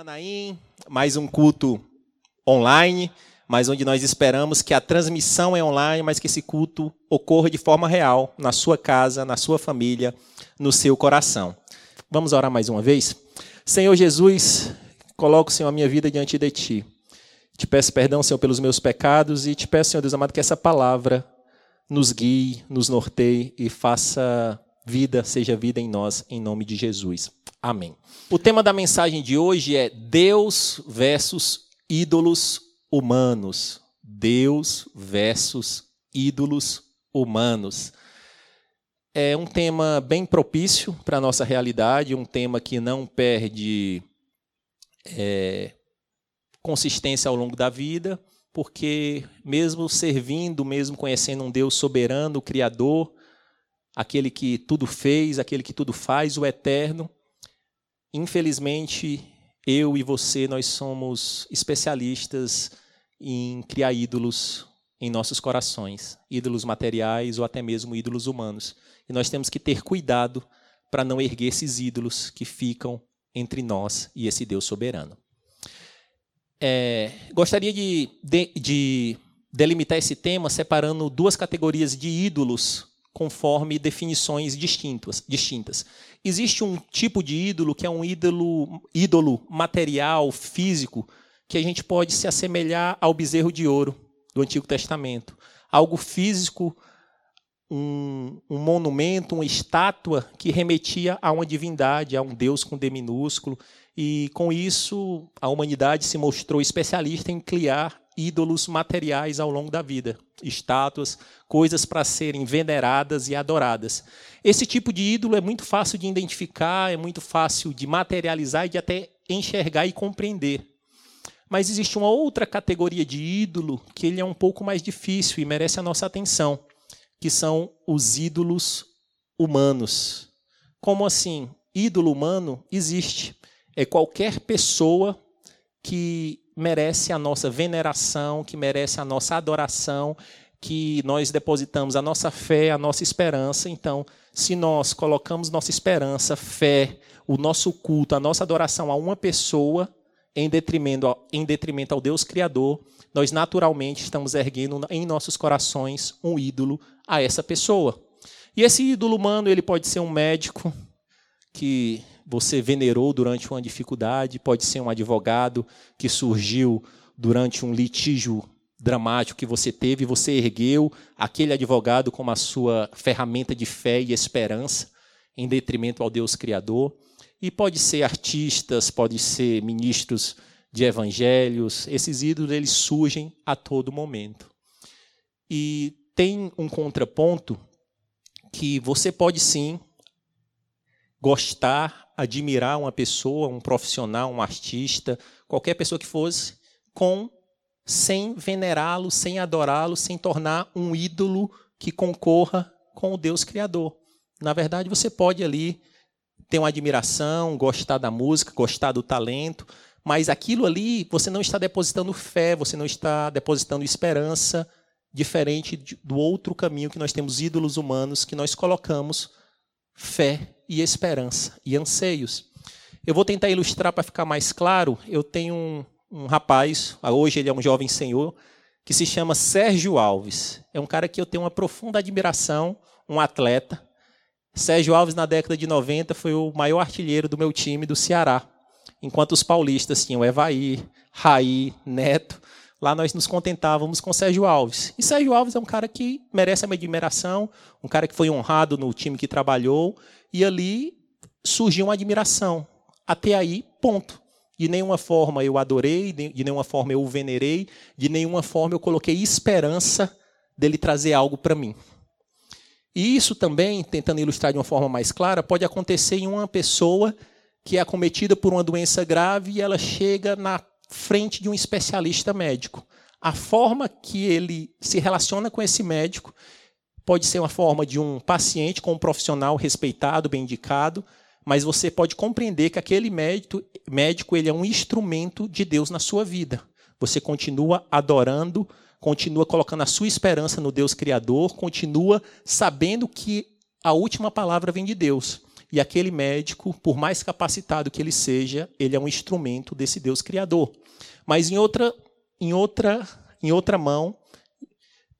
Manaim, mais um culto online, mas onde nós esperamos que a transmissão é online, mas que esse culto ocorra de forma real, na sua casa, na sua família, no seu coração. Vamos orar mais uma vez? Senhor Jesus, coloco, Senhor, a minha vida diante de Ti. Te peço perdão, Senhor, pelos meus pecados e te peço, Senhor Deus amado, que essa palavra nos guie, nos norteie e faça vida, seja vida em nós, em nome de Jesus. Amém. O tema da mensagem de hoje é Deus versus ídolos humanos. Deus versus ídolos humanos. É um tema bem propício para a nossa realidade, um tema que não perde é, consistência ao longo da vida, porque mesmo servindo, mesmo conhecendo um Deus soberano, Criador, aquele que tudo fez, aquele que tudo faz, o eterno, Infelizmente, eu e você, nós somos especialistas em criar ídolos em nossos corações, ídolos materiais ou até mesmo ídolos humanos. E nós temos que ter cuidado para não erguer esses ídolos que ficam entre nós e esse Deus soberano. É, gostaria de, de, de delimitar esse tema separando duas categorias de ídolos conforme definições distintas. distintas. Existe um tipo de ídolo que é um ídolo, ídolo material, físico, que a gente pode se assemelhar ao bezerro de ouro do Antigo Testamento. Algo físico, um, um monumento, uma estátua que remetia a uma divindade, a um Deus com D minúsculo. E com isso, a humanidade se mostrou especialista em criar ídolos materiais ao longo da vida, estátuas, coisas para serem veneradas e adoradas. Esse tipo de ídolo é muito fácil de identificar, é muito fácil de materializar e de até enxergar e compreender. Mas existe uma outra categoria de ídolo que ele é um pouco mais difícil e merece a nossa atenção, que são os ídolos humanos. Como assim? Ídolo humano existe. É qualquer pessoa que merece a nossa veneração, que merece a nossa adoração, que nós depositamos a nossa fé, a nossa esperança. Então, se nós colocamos nossa esperança, fé, o nosso culto, a nossa adoração a uma pessoa, em detrimento, em detrimento ao Deus Criador, nós naturalmente estamos erguendo em nossos corações um ídolo a essa pessoa. E esse ídolo humano, ele pode ser um médico que você venerou durante uma dificuldade, pode ser um advogado que surgiu durante um litígio dramático que você teve, você ergueu aquele advogado como a sua ferramenta de fé e esperança, em detrimento ao Deus Criador. E pode ser artistas, pode ser ministros de evangelhos, esses ídolos eles surgem a todo momento. E tem um contraponto que você pode sim gostar admirar uma pessoa, um profissional, um artista, qualquer pessoa que fosse, com sem venerá-lo, sem adorá-lo, sem tornar um ídolo que concorra com o Deus Criador. Na verdade, você pode ali ter uma admiração, gostar da música, gostar do talento, mas aquilo ali você não está depositando fé, você não está depositando esperança, diferente do outro caminho que nós temos ídolos humanos que nós colocamos fé e esperança e anseios. Eu vou tentar ilustrar para ficar mais claro. Eu tenho um, um rapaz, hoje ele é um jovem senhor, que se chama Sérgio Alves. É um cara que eu tenho uma profunda admiração, um atleta. Sérgio Alves, na década de 90, foi o maior artilheiro do meu time do Ceará. Enquanto os paulistas tinham Evaí, Raí, Neto, lá nós nos contentávamos com Sérgio Alves. E Sérgio Alves é um cara que merece a minha admiração, um cara que foi honrado no time que trabalhou e ali surgiu uma admiração. Até aí, ponto. De nenhuma forma eu adorei, de nenhuma forma eu o venerei, de nenhuma forma eu coloquei esperança dele trazer algo para mim. E isso também, tentando ilustrar de uma forma mais clara, pode acontecer em uma pessoa que é acometida por uma doença grave e ela chega na frente de um especialista médico. A forma que ele se relaciona com esse médico Pode ser uma forma de um paciente com um profissional respeitado, bem indicado, mas você pode compreender que aquele médico, médico ele é um instrumento de Deus na sua vida. Você continua adorando, continua colocando a sua esperança no Deus Criador, continua sabendo que a última palavra vem de Deus. E aquele médico, por mais capacitado que ele seja, ele é um instrumento desse Deus criador. Mas em outra, em outra, em outra mão,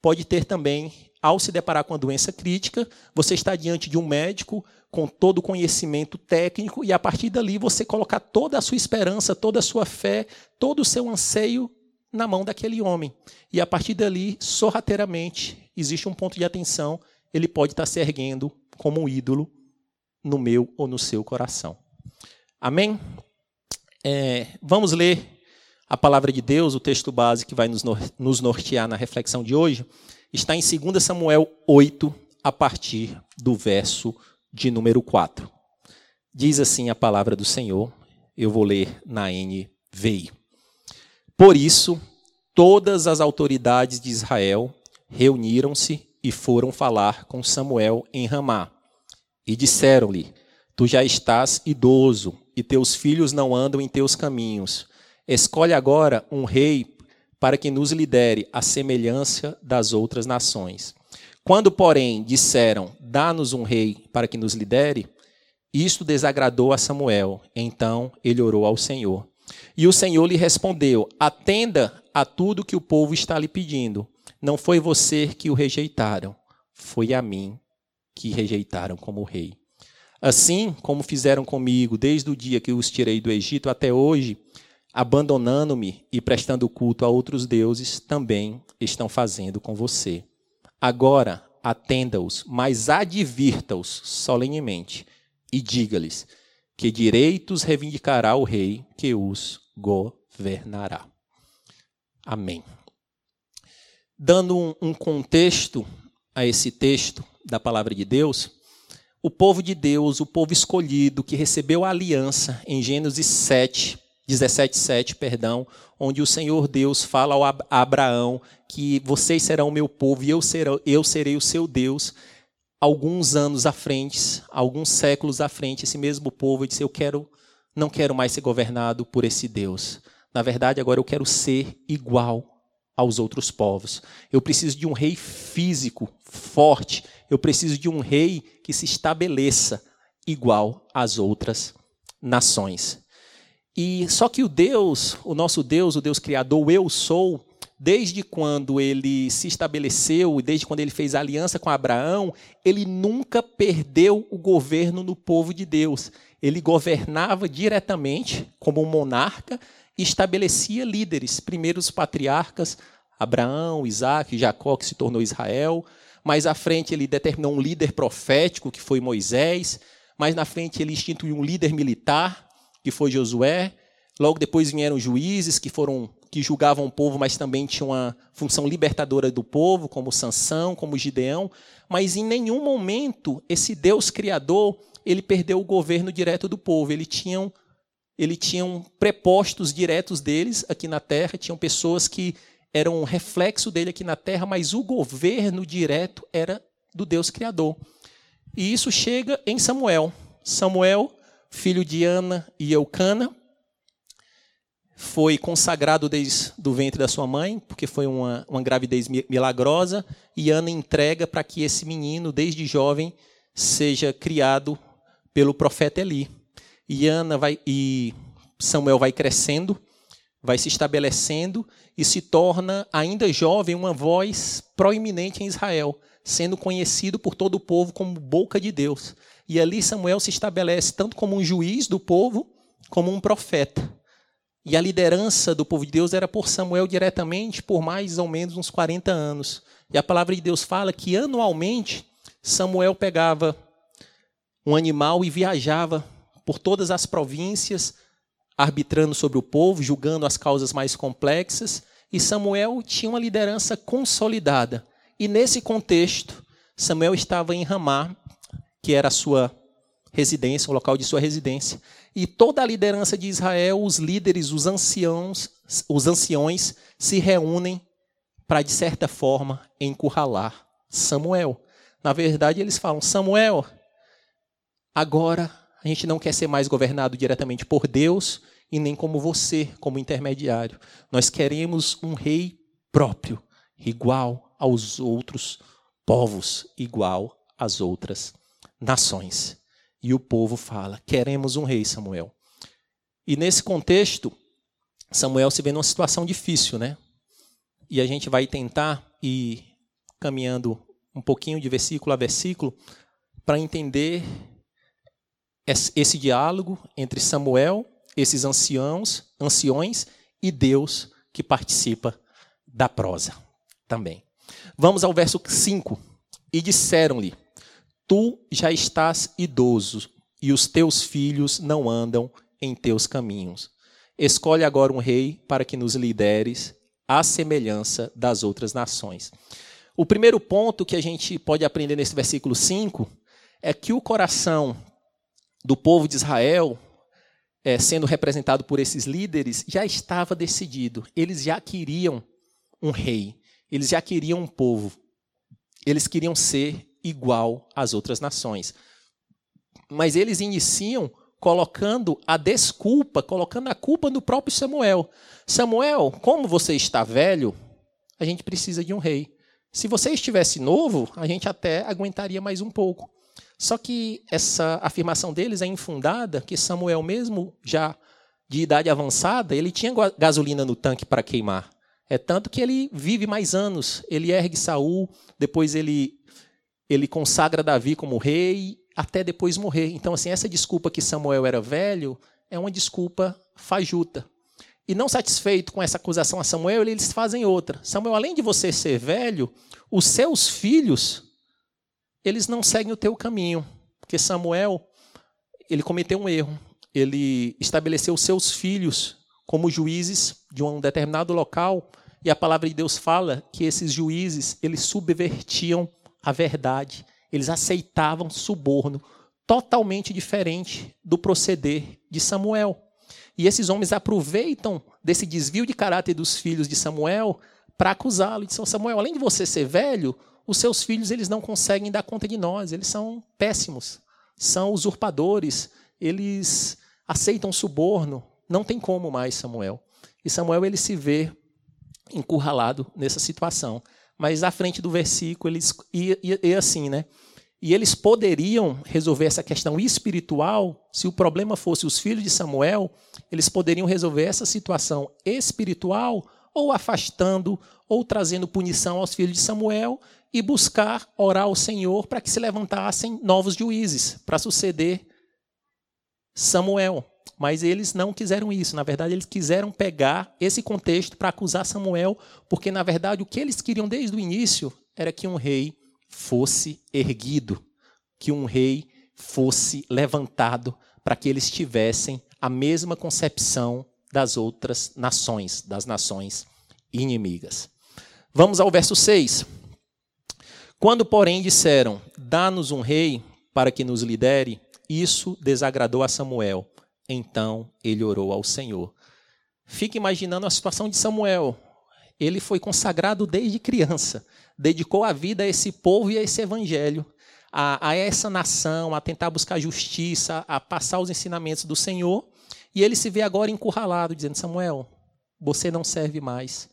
pode ter também, ao se deparar com a doença crítica, você está diante de um médico com todo o conhecimento técnico e a partir dali você colocar toda a sua esperança, toda a sua fé, todo o seu anseio na mão daquele homem. E a partir dali, sorrateiramente, existe um ponto de atenção, ele pode estar se erguendo como um ídolo no meu ou no seu coração. Amém? É, vamos ler a palavra de Deus, o texto base que vai nos nortear na reflexão de hoje, está em 2 Samuel 8, a partir do verso de número 4. Diz assim a palavra do Senhor, eu vou ler na NVI. Por isso, todas as autoridades de Israel reuniram-se e foram falar com Samuel em Ramá. E disseram-lhe: Tu já estás idoso, e teus filhos não andam em teus caminhos. Escolhe agora um rei para que nos lidere à semelhança das outras nações. Quando, porém, disseram: Dá-nos um rei para que nos lidere, isto desagradou a Samuel. Então ele orou ao Senhor. E o Senhor lhe respondeu: Atenda a tudo que o povo está lhe pedindo. Não foi você que o rejeitaram, foi a mim que rejeitaram como rei. Assim como fizeram comigo desde o dia que os tirei do Egito até hoje, abandonando-me e prestando culto a outros deuses, também estão fazendo com você. Agora atenda-os, mas advirta-os solenemente e diga-lhes que direitos reivindicará o rei que os governará. Amém. Dando um, contexto a esse texto da palavra de Deus, o povo de Deus, o povo escolhido que recebeu a aliança em Gênesis 7, 17, 7, perdão, onde o Senhor Deus fala a Abraão que vocês serão o meu povo e eu, serão, eu serei o seu Deus. Alguns anos à frente, alguns séculos à frente, esse mesmo povo disse: Eu quero, não quero mais ser governado por esse Deus. Na verdade, agora eu quero ser igual aos outros povos. Eu preciso de um rei físico, forte. Eu preciso de um rei que se estabeleça igual às outras nações. E só que o Deus, o nosso Deus, o Deus criador, o eu sou, desde quando ele se estabeleceu, desde quando ele fez aliança com Abraão, ele nunca perdeu o governo no povo de Deus. Ele governava diretamente como um monarca e estabelecia líderes, primeiro os patriarcas, Abraão, Isaac, Jacó, que se tornou Israel. Mais à frente ele determinou um líder profético, que foi Moisés. Mais na frente ele instituiu um líder militar, que foi Josué. Logo depois vieram juízes que foram que julgavam o povo, mas também tinham uma função libertadora do povo, como Sansão, como Gideão, mas em nenhum momento esse Deus criador, ele perdeu o governo direto do povo. Ele tinha ele tinham prepostos diretos deles aqui na terra, tinham pessoas que eram um reflexo dele aqui na terra, mas o governo direto era do Deus criador. E isso chega em Samuel. Samuel filho de Ana e Eucana, foi consagrado desde do ventre da sua mãe, porque foi uma, uma gravidez milagrosa, e Ana entrega para que esse menino, desde jovem, seja criado pelo profeta Eli. E Ana vai e Samuel vai crescendo, vai se estabelecendo e se torna ainda jovem uma voz proeminente em Israel, sendo conhecido por todo o povo como boca de Deus. E ali Samuel se estabelece tanto como um juiz do povo, como um profeta. E a liderança do povo de Deus era por Samuel diretamente por mais ou menos uns 40 anos. E a palavra de Deus fala que anualmente Samuel pegava um animal e viajava por todas as províncias, arbitrando sobre o povo, julgando as causas mais complexas. E Samuel tinha uma liderança consolidada. E nesse contexto, Samuel estava em Ramá, que era a sua residência, o local de sua residência. E toda a liderança de Israel, os líderes, os anciãos, os anciões se reúnem para de certa forma encurralar Samuel. Na verdade, eles falam: "Samuel, agora a gente não quer ser mais governado diretamente por Deus e nem como você, como intermediário. Nós queremos um rei próprio, igual aos outros povos, igual às outras nações. E o povo fala: Queremos um rei, Samuel. E nesse contexto, Samuel se vê numa situação difícil, né? E a gente vai tentar ir caminhando um pouquinho de versículo a versículo para entender esse diálogo entre Samuel, esses anciãos, anciões e Deus que participa da prosa também. Vamos ao verso 5. E disseram-lhe: Tu já estás idoso, e os teus filhos não andam em teus caminhos. Escolhe agora um rei para que nos lideres à semelhança das outras nações. O primeiro ponto que a gente pode aprender nesse versículo 5 é que o coração do povo de Israel, é, sendo representado por esses líderes, já estava decidido. Eles já queriam um rei, eles já queriam um povo, eles queriam ser igual às outras nações. Mas eles iniciam colocando a desculpa, colocando a culpa no próprio Samuel. Samuel, como você está velho, a gente precisa de um rei. Se você estivesse novo, a gente até aguentaria mais um pouco. Só que essa afirmação deles é infundada, que Samuel mesmo já de idade avançada, ele tinha gasolina no tanque para queimar. É tanto que ele vive mais anos. Ele ergue Saul, depois ele ele consagra Davi como rei até depois morrer. Então, assim, essa desculpa que Samuel era velho é uma desculpa fajuta. E não satisfeito com essa acusação a Samuel, eles fazem outra. Samuel, além de você ser velho, os seus filhos, eles não seguem o teu caminho. Porque Samuel, ele cometeu um erro. Ele estabeleceu seus filhos como juízes de um determinado local, e a palavra de Deus fala que esses juízes, eles subvertiam a verdade eles aceitavam suborno totalmente diferente do proceder de Samuel. E esses homens aproveitam desse desvio de caráter dos filhos de Samuel para acusá-lo. Dizem, Samuel, além de você ser velho, os seus filhos eles não conseguem dar conta de nós, eles são péssimos, são usurpadores, eles aceitam suborno, não tem como mais, Samuel. E Samuel ele se vê encurralado nessa situação. Mas à frente do versículo, eles e, e, e assim, né? E eles poderiam resolver essa questão espiritual, se o problema fosse os filhos de Samuel, eles poderiam resolver essa situação espiritual ou afastando ou trazendo punição aos filhos de Samuel e buscar orar ao Senhor para que se levantassem novos juízes para suceder Samuel. Mas eles não quiseram isso. Na verdade, eles quiseram pegar esse contexto para acusar Samuel, porque, na verdade, o que eles queriam desde o início era que um rei fosse erguido, que um rei fosse levantado, para que eles tivessem a mesma concepção das outras nações, das nações inimigas. Vamos ao verso 6. Quando, porém, disseram: Dá-nos um rei para que nos lidere, isso desagradou a Samuel então ele orou ao Senhor. Fique imaginando a situação de Samuel. Ele foi consagrado desde criança, dedicou a vida a esse povo e a esse evangelho, a, a essa nação, a tentar buscar justiça, a passar os ensinamentos do Senhor. E ele se vê agora encurralado, dizendo: Samuel, você não serve mais.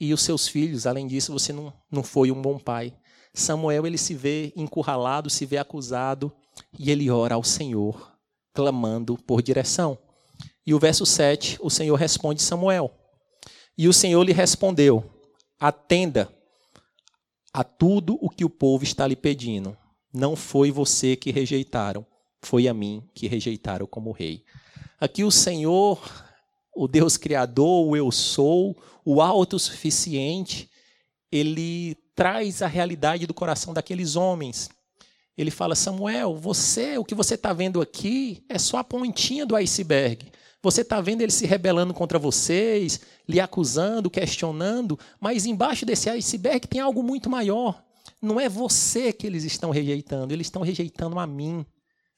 E os seus filhos, além disso, você não, não foi um bom pai. Samuel ele se vê encurralado, se vê acusado, e ele ora ao Senhor clamando por direção. E o verso 7, o Senhor responde Samuel. E o Senhor lhe respondeu: Atenda a tudo o que o povo está lhe pedindo. Não foi você que rejeitaram, foi a mim que rejeitaram como rei. Aqui o Senhor, o Deus Criador, o Eu Sou, o autossuficiente, ele traz a realidade do coração daqueles homens ele fala: Samuel, você, o que você está vendo aqui é só a pontinha do iceberg. Você está vendo eles se rebelando contra vocês, lhe acusando, questionando, mas embaixo desse iceberg tem algo muito maior. Não é você que eles estão rejeitando, eles estão rejeitando a mim,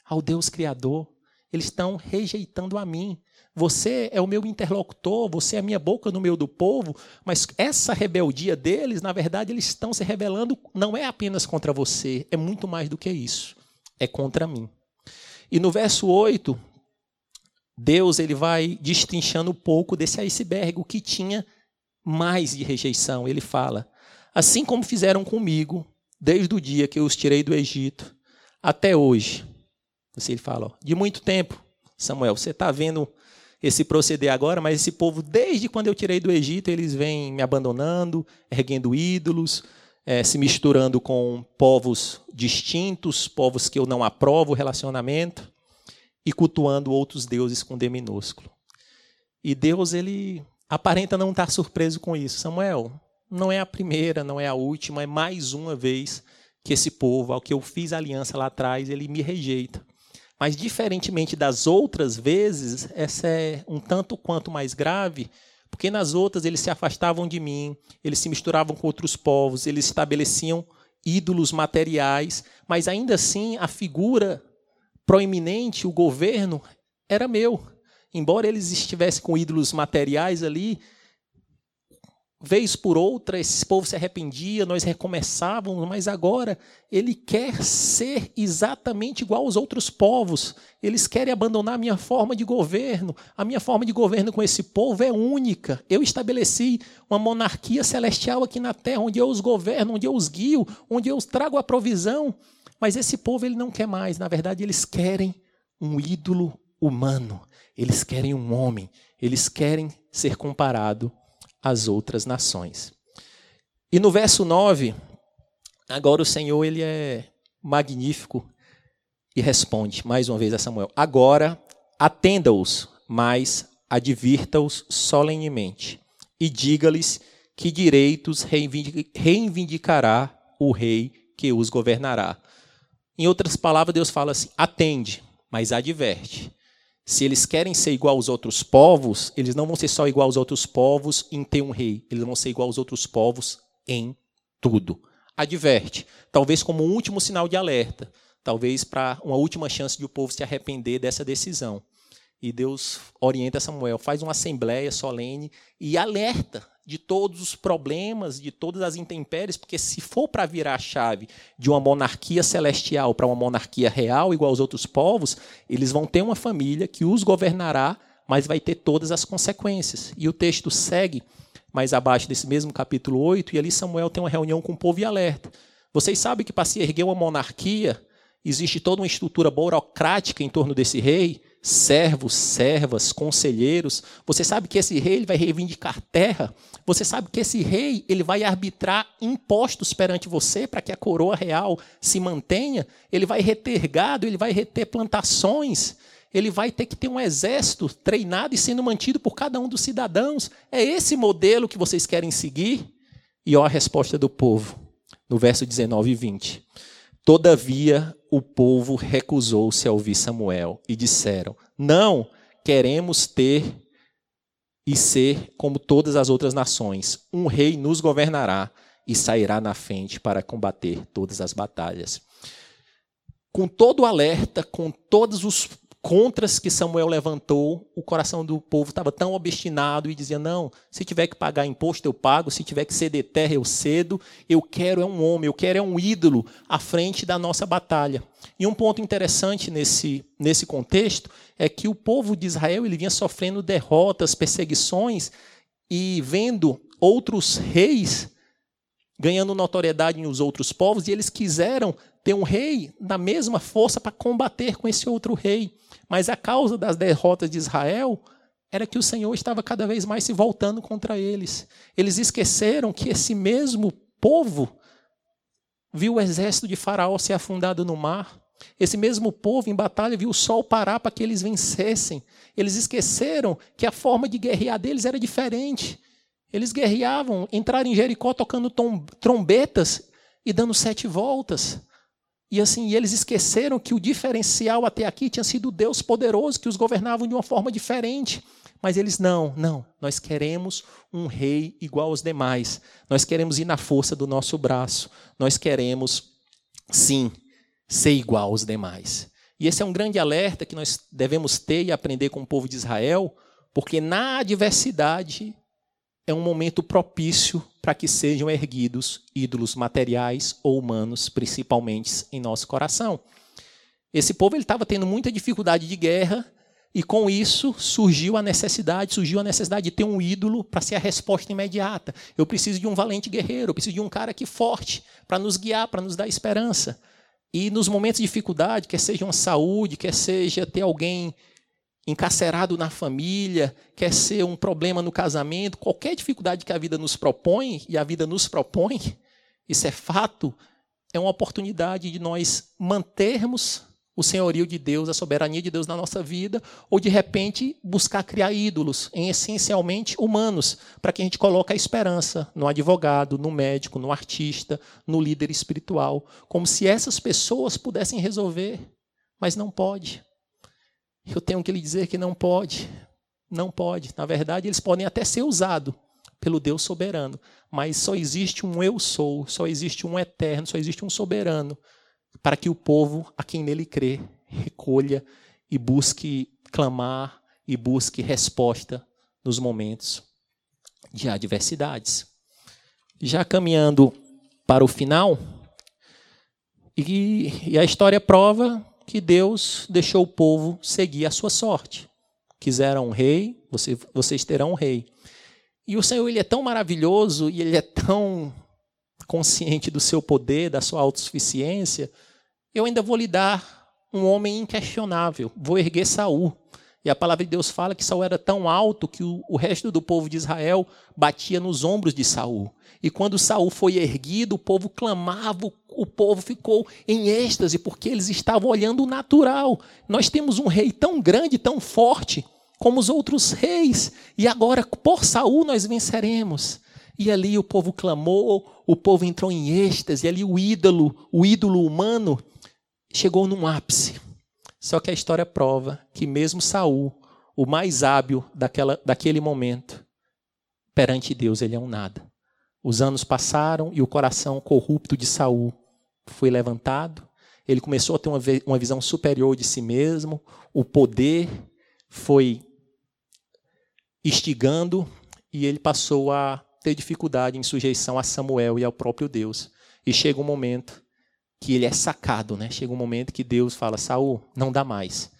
ao Deus Criador. Eles estão rejeitando a mim. Você é o meu interlocutor, você é a minha boca no meio do povo, mas essa rebeldia deles, na verdade, eles estão se rebelando não é apenas contra você, é muito mais do que isso. É contra mim. E no verso 8, Deus ele vai destrinchando um pouco desse iceberg, o que tinha mais de rejeição. Ele fala: Assim como fizeram comigo, desde o dia que eu os tirei do Egito até hoje, Assim ele fala, ó, de muito tempo, Samuel, você está vendo esse proceder agora, mas esse povo, desde quando eu tirei do Egito, eles vêm me abandonando, erguendo ídolos, é, se misturando com povos distintos, povos que eu não aprovo o relacionamento, e cultuando outros deuses com D minúsculo. E Deus, ele aparenta não estar surpreso com isso. Samuel, não é a primeira, não é a última, é mais uma vez que esse povo, ao que eu fiz aliança lá atrás, ele me rejeita. Mas, diferentemente das outras vezes, essa é um tanto quanto mais grave, porque nas outras eles se afastavam de mim, eles se misturavam com outros povos, eles estabeleciam ídolos materiais, mas ainda assim a figura proeminente, o governo, era meu. Embora eles estivessem com ídolos materiais ali, vez por outra, esse povo se arrependia, nós recomeçávamos, mas agora ele quer ser exatamente igual aos outros povos. Eles querem abandonar a minha forma de governo. A minha forma de governo com esse povo é única. Eu estabeleci uma monarquia celestial aqui na terra, onde eu os governo, onde eu os guio, onde eu os trago a provisão. Mas esse povo ele não quer mais. Na verdade, eles querem um ídolo humano. Eles querem um homem. Eles querem ser comparado as outras nações. E no verso 9, agora o Senhor ele é magnífico e responde mais uma vez a Samuel: Agora atenda-os, mas advirta-os solenemente e diga-lhes que direitos reivindicará o rei que os governará. Em outras palavras, Deus fala assim: atende, mas adverte. Se eles querem ser igual aos outros povos, eles não vão ser só igual aos outros povos em ter um rei, eles vão ser igual aos outros povos em tudo. Adverte, talvez como um último sinal de alerta, talvez para uma última chance de o povo se arrepender dessa decisão. E Deus orienta Samuel, faz uma assembleia solene e alerta de todos os problemas, de todas as intempéries, porque se for para virar a chave de uma monarquia celestial para uma monarquia real, igual aos outros povos, eles vão ter uma família que os governará, mas vai ter todas as consequências. E o texto segue mais abaixo desse mesmo capítulo 8, e ali Samuel tem uma reunião com o povo e alerta. Vocês sabem que para se erguer uma monarquia, existe toda uma estrutura burocrática em torno desse rei, servos, servas, conselheiros. Você sabe que esse rei ele vai reivindicar terra. Você sabe que esse rei ele vai arbitrar impostos perante você para que a coroa real se mantenha. Ele vai reter gado, ele vai reter plantações. Ele vai ter que ter um exército treinado e sendo mantido por cada um dos cidadãos. É esse modelo que vocês querem seguir? E ó a resposta do povo, no verso 19 e 20. Todavia, o povo recusou-se a ouvir Samuel e disseram: Não queremos ter e ser como todas as outras nações. Um rei nos governará e sairá na frente para combater todas as batalhas. Com todo o alerta, com todos os contras que Samuel levantou, o coração do povo estava tão obstinado e dizia: Não, se tiver que pagar imposto, eu pago, se tiver que ceder terra, eu cedo. Eu quero é um homem, eu quero é um ídolo à frente da nossa batalha. E um ponto interessante nesse, nesse contexto é que o povo de Israel ele vinha sofrendo derrotas, perseguições e vendo outros reis ganhando notoriedade nos outros povos, e eles quiseram ter um rei da mesma força para combater com esse outro rei. Mas a causa das derrotas de Israel era que o Senhor estava cada vez mais se voltando contra eles. Eles esqueceram que esse mesmo povo viu o exército de Faraó ser afundado no mar. Esse mesmo povo em batalha viu o sol parar para que eles vencessem. Eles esqueceram que a forma de guerrear deles era diferente. Eles guerreavam, entraram em Jericó tocando trombetas e dando sete voltas. E assim, eles esqueceram que o diferencial até aqui tinha sido Deus poderoso que os governava de uma forma diferente. Mas eles não, não, nós queremos um rei igual aos demais. Nós queremos ir na força do nosso braço. Nós queremos, sim, ser igual aos demais. E esse é um grande alerta que nós devemos ter e aprender com o povo de Israel, porque na adversidade é um momento propício para que sejam erguidos ídolos materiais ou humanos, principalmente em nosso coração. Esse povo estava tendo muita dificuldade de guerra e com isso surgiu a necessidade, surgiu a necessidade de ter um ídolo para ser a resposta imediata. Eu preciso de um valente guerreiro, eu preciso de um cara que forte para nos guiar, para nos dar esperança. E nos momentos de dificuldade, quer seja uma saúde, quer seja ter alguém encarcerado na família, quer ser um problema no casamento, qualquer dificuldade que a vida nos propõe, e a vida nos propõe, isso é fato, é uma oportunidade de nós mantermos o senhorio de Deus, a soberania de Deus na nossa vida, ou de repente buscar criar ídolos, em essencialmente humanos, para que a gente coloque a esperança no advogado, no médico, no artista, no líder espiritual, como se essas pessoas pudessem resolver, mas não pode. Eu tenho que lhe dizer que não pode. Não pode. Na verdade, eles podem até ser usados pelo Deus soberano, mas só existe um eu sou, só existe um eterno, só existe um soberano para que o povo a quem nele crê recolha e busque clamar e busque resposta nos momentos de adversidades. Já caminhando para o final, e, e a história prova que Deus deixou o povo seguir a sua sorte. Quiseram um rei, você, vocês terão um rei. E o Senhor ele é tão maravilhoso e ele é tão consciente do seu poder, da sua autossuficiência, eu ainda vou lhe dar um homem inquestionável, vou erguer Saul. E a palavra de Deus fala que Saul era tão alto que o, resto do povo de Israel batia nos ombros de Saul. E quando Saul foi erguido, o povo clamava, o povo ficou em êxtase, porque eles estavam olhando o natural. Nós temos um rei tão grande, tão forte, como os outros reis, e agora por Saul nós venceremos. E ali o povo clamou, o povo entrou em êxtase, e ali o ídolo, o ídolo humano, chegou num ápice. Só que a história prova que mesmo Saul, o mais hábil daquela, daquele momento, perante Deus ele é um nada. Os anos passaram e o coração corrupto de Saul foi levantado. Ele começou a ter uma, uma visão superior de si mesmo. O poder foi instigando e ele passou a ter dificuldade em sujeição a Samuel e ao próprio Deus. E chega um momento que ele é sacado, né? Chega um momento que Deus fala: Saul, não dá mais.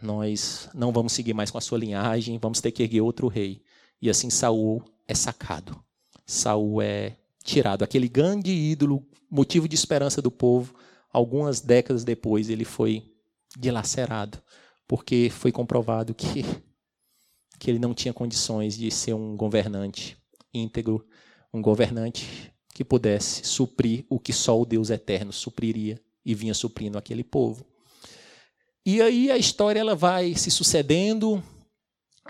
Nós não vamos seguir mais com a sua linhagem, vamos ter que erguer outro rei. E assim Saul é sacado. Saul é tirado. Aquele grande ídolo, motivo de esperança do povo, algumas décadas depois ele foi dilacerado, porque foi comprovado que, que ele não tinha condições de ser um governante íntegro, um governante que pudesse suprir o que só o Deus eterno supriria e vinha suprindo aquele povo. E aí a história ela vai se sucedendo,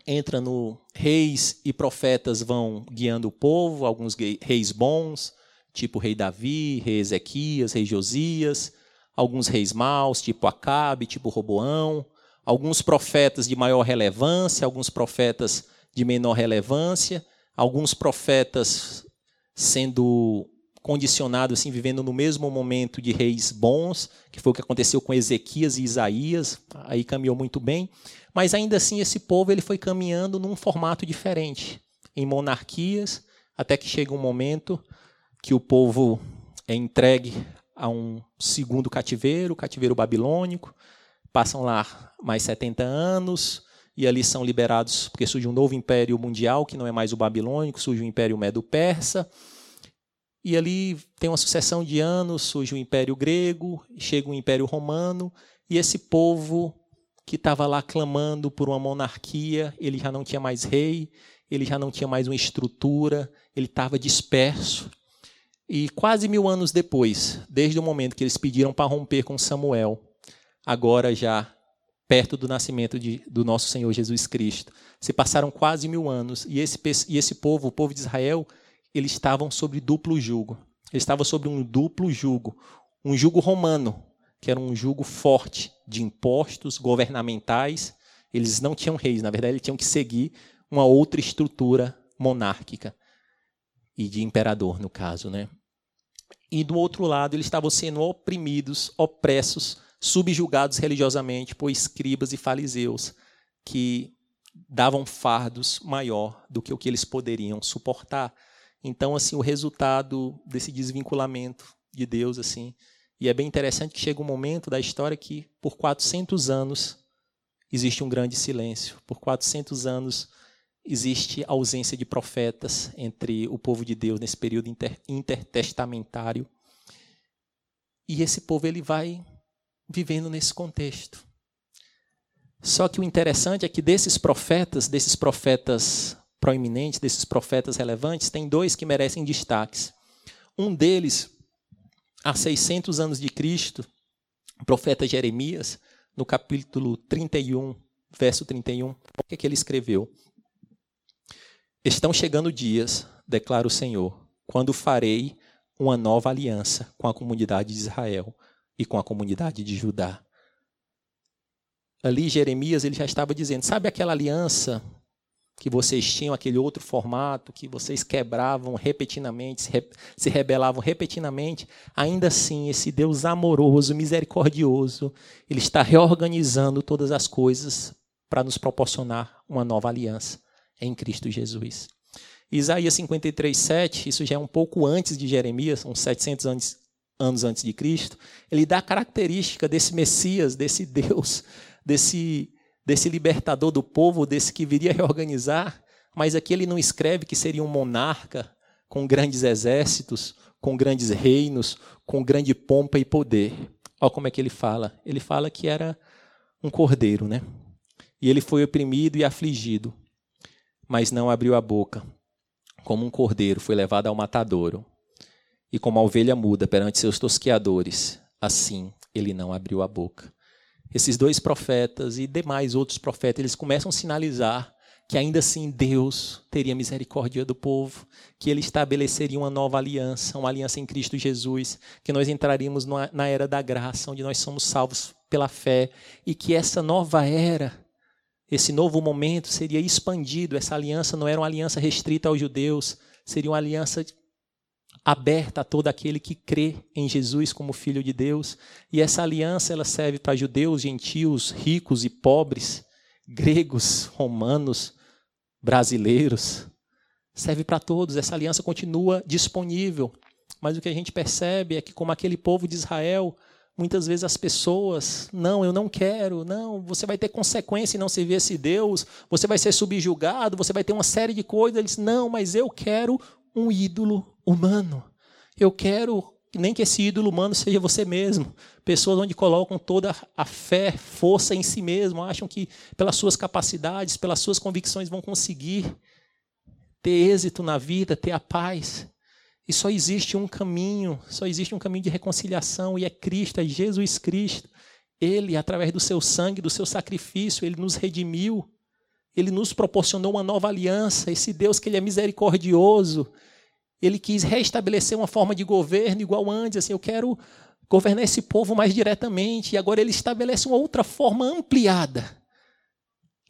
entra no reis e profetas vão guiando o povo, alguns reis bons, tipo rei Davi, rei Ezequias, rei Josias, alguns reis maus, tipo Acabe, tipo Roboão, alguns profetas de maior relevância, alguns profetas de menor relevância, alguns profetas sendo condicionado assim vivendo no mesmo momento de reis bons, que foi o que aconteceu com Ezequias e Isaías, aí caminhou muito bem, mas ainda assim esse povo ele foi caminhando num formato diferente, em monarquias, até que chega um momento que o povo é entregue a um segundo cativeiro, o cativeiro babilônico, passam lá mais 70 anos, e ali são liberados, porque surge um novo império mundial, que não é mais o babilônico, surge o império medo-persa, e ali tem uma sucessão de anos, surge o império grego, chega o império romano, e esse povo que estava lá clamando por uma monarquia, ele já não tinha mais rei, ele já não tinha mais uma estrutura, ele estava disperso. E quase mil anos depois, desde o momento que eles pediram para romper com Samuel, agora já perto do nascimento de, do nosso Senhor Jesus Cristo. Se passaram quase mil anos e esse, e esse povo, o povo de Israel, eles estavam sobre duplo jugo. Eles estavam sobre um duplo jugo, um jugo romano, que era um jugo forte de impostos governamentais. Eles não tinham reis, na verdade, eles tinham que seguir uma outra estrutura monárquica e de imperador, no caso, né? E do outro lado, eles estavam sendo oprimidos, opressos subjugados religiosamente por escribas e fariseus que davam fardos maior do que o que eles poderiam suportar. Então, assim, o resultado desse desvinculamento de Deus, assim, e é bem interessante que chega um momento da história que por 400 anos existe um grande silêncio. Por 400 anos existe ausência de profetas entre o povo de Deus nesse período inter intertestamentário. E esse povo ele vai vivendo nesse contexto. Só que o interessante é que desses profetas, desses profetas proeminentes, desses profetas relevantes, tem dois que merecem destaques. Um deles, há 600 anos de Cristo, o profeta Jeremias, no capítulo 31, verso 31, o que, é que ele escreveu? Estão chegando dias, declara o Senhor, quando farei uma nova aliança com a comunidade de Israel e com a comunidade de Judá. Ali Jeremias ele já estava dizendo, sabe aquela aliança que vocês tinham aquele outro formato, que vocês quebravam repetidamente, se, se rebelavam repetidamente, ainda assim, esse Deus amoroso, misericordioso, ele está reorganizando todas as coisas para nos proporcionar uma nova aliança em Cristo Jesus. Isaías 53, 7, isso já é um pouco antes de Jeremias, uns 700 anos, anos antes de Cristo, ele dá a característica desse Messias, desse Deus, desse desse libertador do povo, desse que viria reorganizar, mas aqui ele não escreve que seria um monarca com grandes exércitos, com grandes reinos, com grande pompa e poder. Olha como é que ele fala. Ele fala que era um cordeiro, né? E ele foi oprimido e afligido, mas não abriu a boca. Como um cordeiro foi levado ao matadouro, e como a ovelha muda perante seus tosqueadores, assim ele não abriu a boca. Esses dois profetas e demais outros profetas, eles começam a sinalizar que ainda assim Deus teria misericórdia do povo, que ele estabeleceria uma nova aliança, uma aliança em Cristo Jesus, que nós entraríamos na era da graça, onde nós somos salvos pela fé, e que essa nova era, esse novo momento seria expandido, essa aliança não era uma aliança restrita aos judeus, seria uma aliança aberta a todo aquele que crê em Jesus como filho de Deus. E essa aliança ela serve para judeus, gentios, ricos e pobres, gregos, romanos, brasileiros. Serve para todos. Essa aliança continua disponível. Mas o que a gente percebe é que como aquele povo de Israel, muitas vezes as pessoas, não, eu não quero, não, você vai ter consequência em não servir esse Deus, você vai ser subjugado, você vai ter uma série de coisas. Eles, não, mas eu quero um ídolo humano. Eu quero nem que esse ídolo humano seja você mesmo. Pessoas onde colocam toda a fé, força em si mesmo, acham que pelas suas capacidades, pelas suas convicções vão conseguir ter êxito na vida, ter a paz. E só existe um caminho, só existe um caminho de reconciliação e é Cristo, é Jesus Cristo. Ele, através do seu sangue, do seu sacrifício, ele nos redimiu. Ele nos proporcionou uma nova aliança. Esse Deus que ele é misericordioso, ele quis restabelecer uma forma de governo igual antes, assim, eu quero governar esse povo mais diretamente, e agora ele estabelece uma outra forma ampliada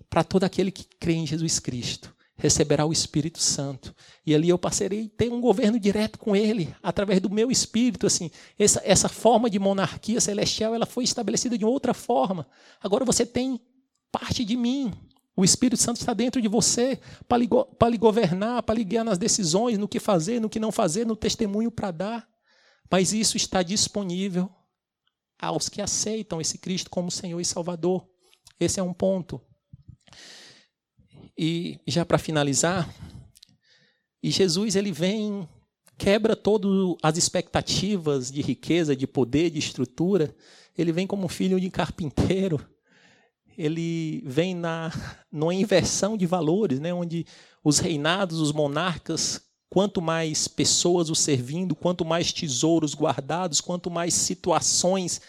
para todo aquele que crê em Jesus Cristo. Receberá o Espírito Santo. E ali eu passarei a ter um governo direto com ele, através do meu espírito. assim Essa, essa forma de monarquia celestial ela foi estabelecida de outra forma. Agora você tem parte de mim. O Espírito Santo está dentro de você para lhe, para lhe governar, para lhe guiar nas decisões, no que fazer, no que não fazer, no testemunho para dar. Mas isso está disponível aos que aceitam esse Cristo como Senhor e Salvador. Esse é um ponto. E já para finalizar, e Jesus ele vem quebra todas as expectativas de riqueza, de poder, de estrutura. Ele vem como filho de carpinteiro ele vem na numa inversão de valores, né, onde os reinados, os monarcas, quanto mais pessoas o servindo, quanto mais tesouros guardados, quanto mais situações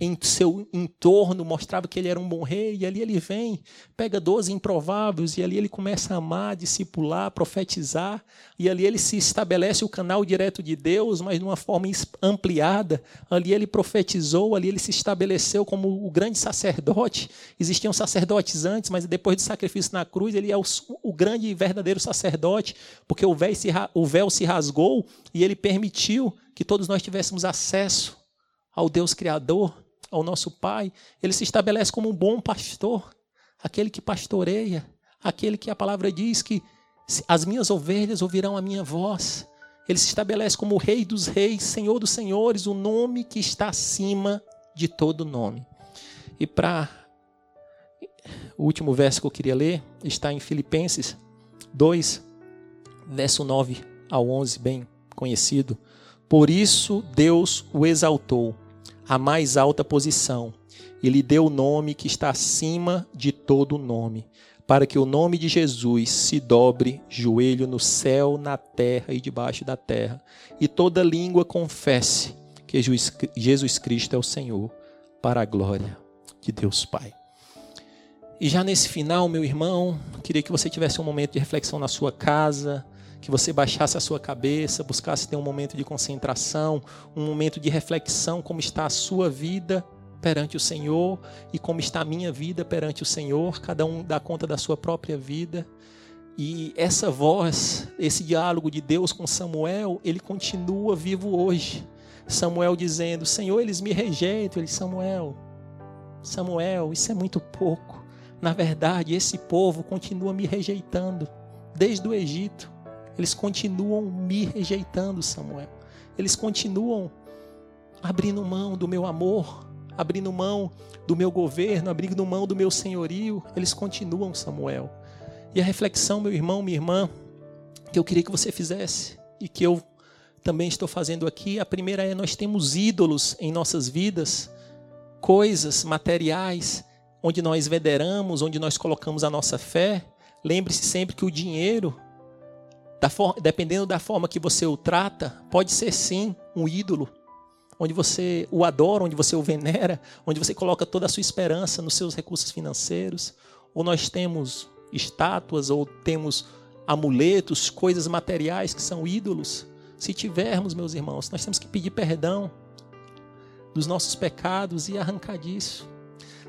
em seu entorno mostrava que ele era um bom rei, e ali ele vem, pega doze improváveis, e ali ele começa a amar, discipular, profetizar, e ali ele se estabelece o canal direto de Deus, mas de uma forma ampliada. Ali ele profetizou, ali ele se estabeleceu como o grande sacerdote. Existiam sacerdotes antes, mas depois do sacrifício na cruz, ele é o, o grande e verdadeiro sacerdote, porque o véu, se, o véu se rasgou e ele permitiu que todos nós tivéssemos acesso ao Deus Criador ao nosso Pai, ele se estabelece como um bom pastor, aquele que pastoreia, aquele que a palavra diz que as minhas ovelhas ouvirão a minha voz. Ele se estabelece como o Rei dos Reis, Senhor dos Senhores, o nome que está acima de todo nome. E para o último verso que eu queria ler está em Filipenses 2, verso 9 ao 11, bem conhecido. Por isso Deus o exaltou a mais alta posição e lhe deu o nome que está acima de todo nome, para que o nome de Jesus se dobre joelho no céu, na terra e debaixo da terra, e toda língua confesse que Jesus Cristo é o Senhor, para a glória de Deus Pai. E já nesse final, meu irmão, queria que você tivesse um momento de reflexão na sua casa, que você baixasse a sua cabeça, buscasse ter um momento de concentração, um momento de reflexão como está a sua vida perante o Senhor e como está a minha vida perante o Senhor, cada um dá conta da sua própria vida. E essa voz, esse diálogo de Deus com Samuel, ele continua vivo hoje. Samuel dizendo: Senhor, eles me rejeitam. Ele, Samuel, Samuel, isso é muito pouco. Na verdade, esse povo continua me rejeitando desde o Egito. Eles continuam me rejeitando, Samuel. Eles continuam abrindo mão do meu amor, abrindo mão do meu governo, abrindo mão do meu senhorio. Eles continuam, Samuel. E a reflexão, meu irmão, minha irmã, que eu queria que você fizesse e que eu também estou fazendo aqui, a primeira é: nós temos ídolos em nossas vidas, coisas materiais, onde nós veneramos, onde nós colocamos a nossa fé. Lembre-se sempre que o dinheiro, da dependendo da forma que você o trata, pode ser sim um ídolo onde você o adora, onde você o venera, onde você coloca toda a sua esperança nos seus recursos financeiros, ou nós temos estátuas ou temos amuletos, coisas materiais que são ídolos. Se tivermos, meus irmãos, nós temos que pedir perdão dos nossos pecados e arrancar disso.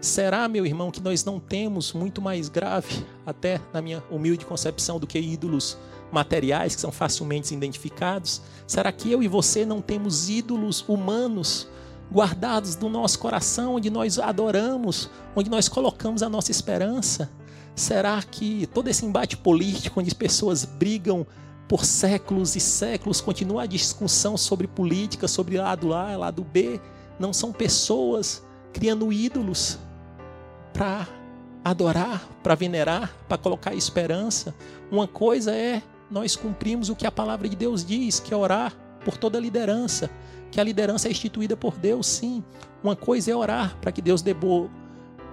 Será, meu irmão, que nós não temos muito mais grave, até na minha humilde concepção, do que ídolos materiais que são facilmente identificados? Será que eu e você não temos ídolos humanos guardados no nosso coração, onde nós adoramos, onde nós colocamos a nossa esperança? Será que todo esse embate político, onde pessoas brigam por séculos e séculos, continua a discussão sobre política, sobre lado A, lado B, não são pessoas criando ídolos para adorar, para venerar, para colocar esperança. Uma coisa é nós cumprimos o que a palavra de Deus diz, que é orar por toda a liderança, que a liderança é instituída por Deus, sim. Uma coisa é orar para que Deus dê boa,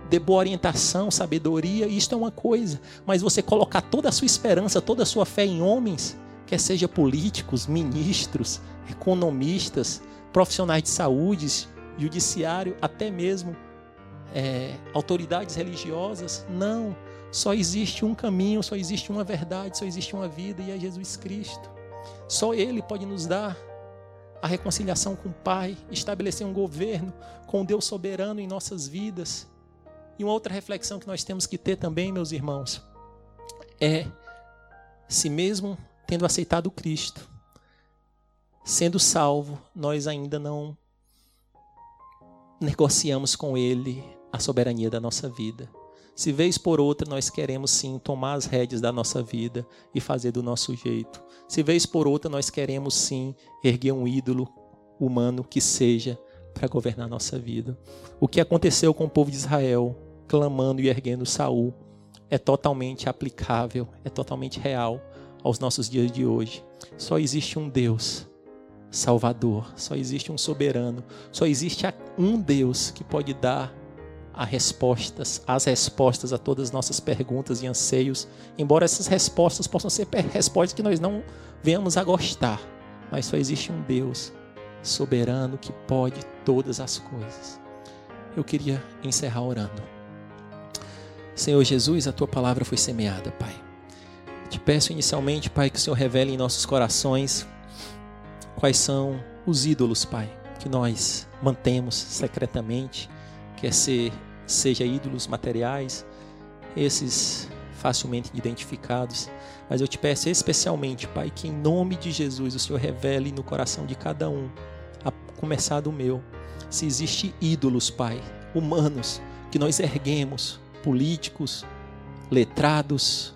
dê boa orientação, sabedoria, isto é uma coisa. Mas você colocar toda a sua esperança, toda a sua fé em homens, quer seja políticos, ministros, economistas, profissionais de saúde, judiciário, até mesmo é, autoridades religiosas, não. Só existe um caminho, só existe uma verdade, só existe uma vida e é Jesus Cristo. Só Ele pode nos dar a reconciliação com o Pai, estabelecer um governo com Deus soberano em nossas vidas. E uma outra reflexão que nós temos que ter também, meus irmãos, é se mesmo tendo aceitado Cristo, sendo salvo, nós ainda não negociamos com Ele a soberania da nossa vida. Se vez por outra nós queremos sim tomar as rédeas da nossa vida e fazer do nosso jeito. Se vez por outra nós queremos sim erguer um ídolo humano que seja para governar a nossa vida. O que aconteceu com o povo de Israel, clamando e erguendo Saul, é totalmente aplicável, é totalmente real aos nossos dias de hoje. Só existe um Deus Salvador, só existe um soberano, só existe um Deus que pode dar respostas, as respostas a todas as nossas perguntas e anseios, embora essas respostas possam ser respostas que nós não venhamos a gostar, mas só existe um Deus soberano que pode todas as coisas. Eu queria encerrar orando. Senhor Jesus, a tua palavra foi semeada, Pai. Te peço inicialmente, Pai, que o Senhor revele em nossos corações quais são os ídolos, Pai, que nós mantemos secretamente, quer ser seja ídolos materiais, esses facilmente identificados. Mas eu te peço especialmente, Pai, que em nome de Jesus o Senhor revele no coração de cada um, a começar do meu, se existe ídolos, Pai, humanos, que nós erguemos, políticos, letrados,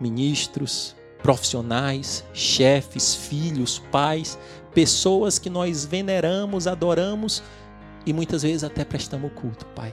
ministros, profissionais, chefes, filhos, pais, pessoas que nós veneramos, adoramos e muitas vezes até prestamos culto, Pai.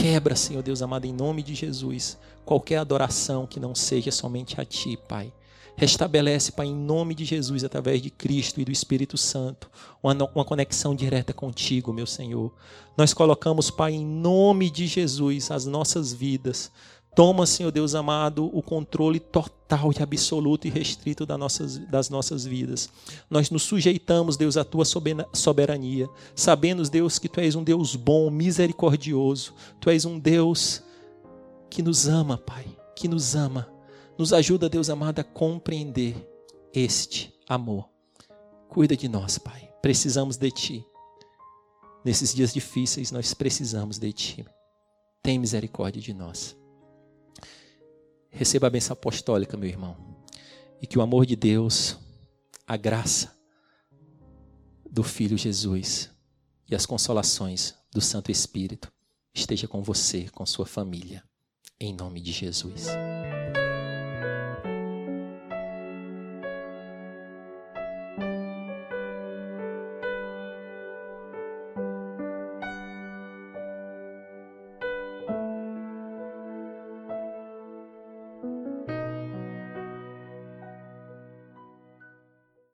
Quebra, Senhor Deus amado, em nome de Jesus, qualquer adoração que não seja somente a Ti, Pai. Restabelece, Pai, em nome de Jesus, através de Cristo e do Espírito Santo, uma, uma conexão direta contigo, meu Senhor. Nós colocamos, Pai, em nome de Jesus, as nossas vidas. Toma, Senhor Deus amado, o controle total e absoluto e restrito das nossas, das nossas vidas. Nós nos sujeitamos, Deus, à tua soberania, sabendo, Deus, que tu és um Deus bom, misericordioso. Tu és um Deus que nos ama, Pai, que nos ama nos ajuda, Deus amado, a compreender este amor. Cuida de nós, Pai. Precisamos de Ti. Nesses dias difíceis, nós precisamos de Ti. Tem misericórdia de nós. Receba a bênção apostólica, meu irmão. E que o amor de Deus, a graça do Filho Jesus e as consolações do Santo Espírito esteja com você, com sua família. Em nome de Jesus.